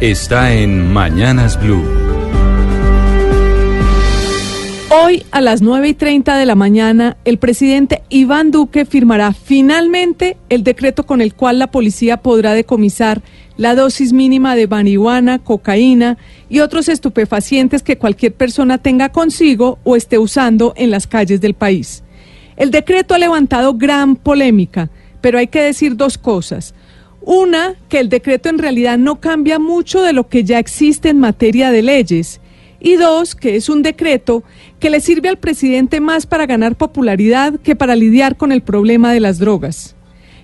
Está en Mañanas Blue. Hoy a las 9 y 30 de la mañana, el presidente Iván Duque firmará finalmente el decreto con el cual la policía podrá decomisar la dosis mínima de marihuana, cocaína y otros estupefacientes que cualquier persona tenga consigo o esté usando en las calles del país. El decreto ha levantado gran polémica, pero hay que decir dos cosas. Una, que el decreto en realidad no cambia mucho de lo que ya existe en materia de leyes. Y dos, que es un decreto que le sirve al presidente más para ganar popularidad que para lidiar con el problema de las drogas.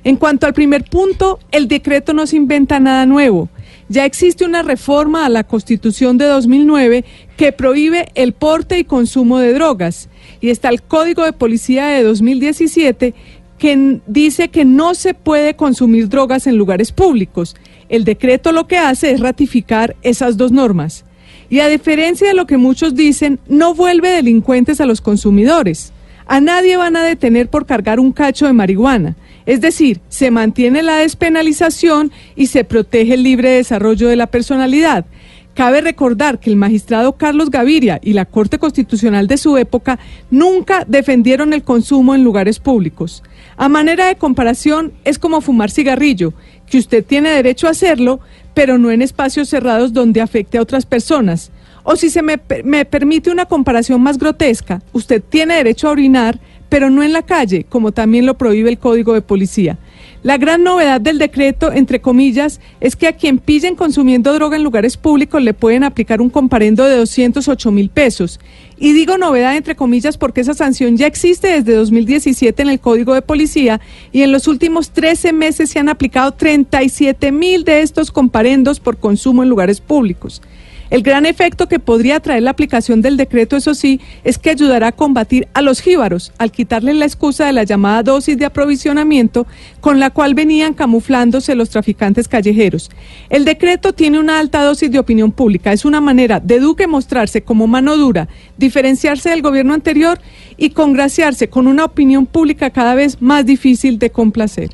En cuanto al primer punto, el decreto no se inventa nada nuevo. Ya existe una reforma a la Constitución de 2009 que prohíbe el porte y consumo de drogas. Y está el Código de Policía de 2017 que dice que no se puede consumir drogas en lugares públicos. El decreto lo que hace es ratificar esas dos normas. Y a diferencia de lo que muchos dicen, no vuelve delincuentes a los consumidores. A nadie van a detener por cargar un cacho de marihuana. Es decir, se mantiene la despenalización y se protege el libre desarrollo de la personalidad. Cabe recordar que el magistrado Carlos Gaviria y la Corte Constitucional de su época nunca defendieron el consumo en lugares públicos. A manera de comparación, es como fumar cigarrillo, que usted tiene derecho a hacerlo, pero no en espacios cerrados donde afecte a otras personas. O si se me, me permite una comparación más grotesca, usted tiene derecho a orinar, pero no en la calle, como también lo prohíbe el Código de Policía. La gran novedad del decreto, entre comillas, es que a quien pillen consumiendo droga en lugares públicos le pueden aplicar un comparendo de 208 mil pesos. Y digo novedad entre comillas porque esa sanción ya existe desde 2017 en el Código de Policía y en los últimos 13 meses se han aplicado 37 mil de estos comparendos por consumo en lugares públicos. El gran efecto que podría traer la aplicación del decreto, eso sí, es que ayudará a combatir a los jíbaros al quitarles la excusa de la llamada dosis de aprovisionamiento con la cual venían camuflándose los traficantes callejeros. El decreto tiene una alta dosis de opinión pública. Es una manera de Duque mostrarse como mano dura, diferenciarse del gobierno anterior y congraciarse con una opinión pública cada vez más difícil de complacer.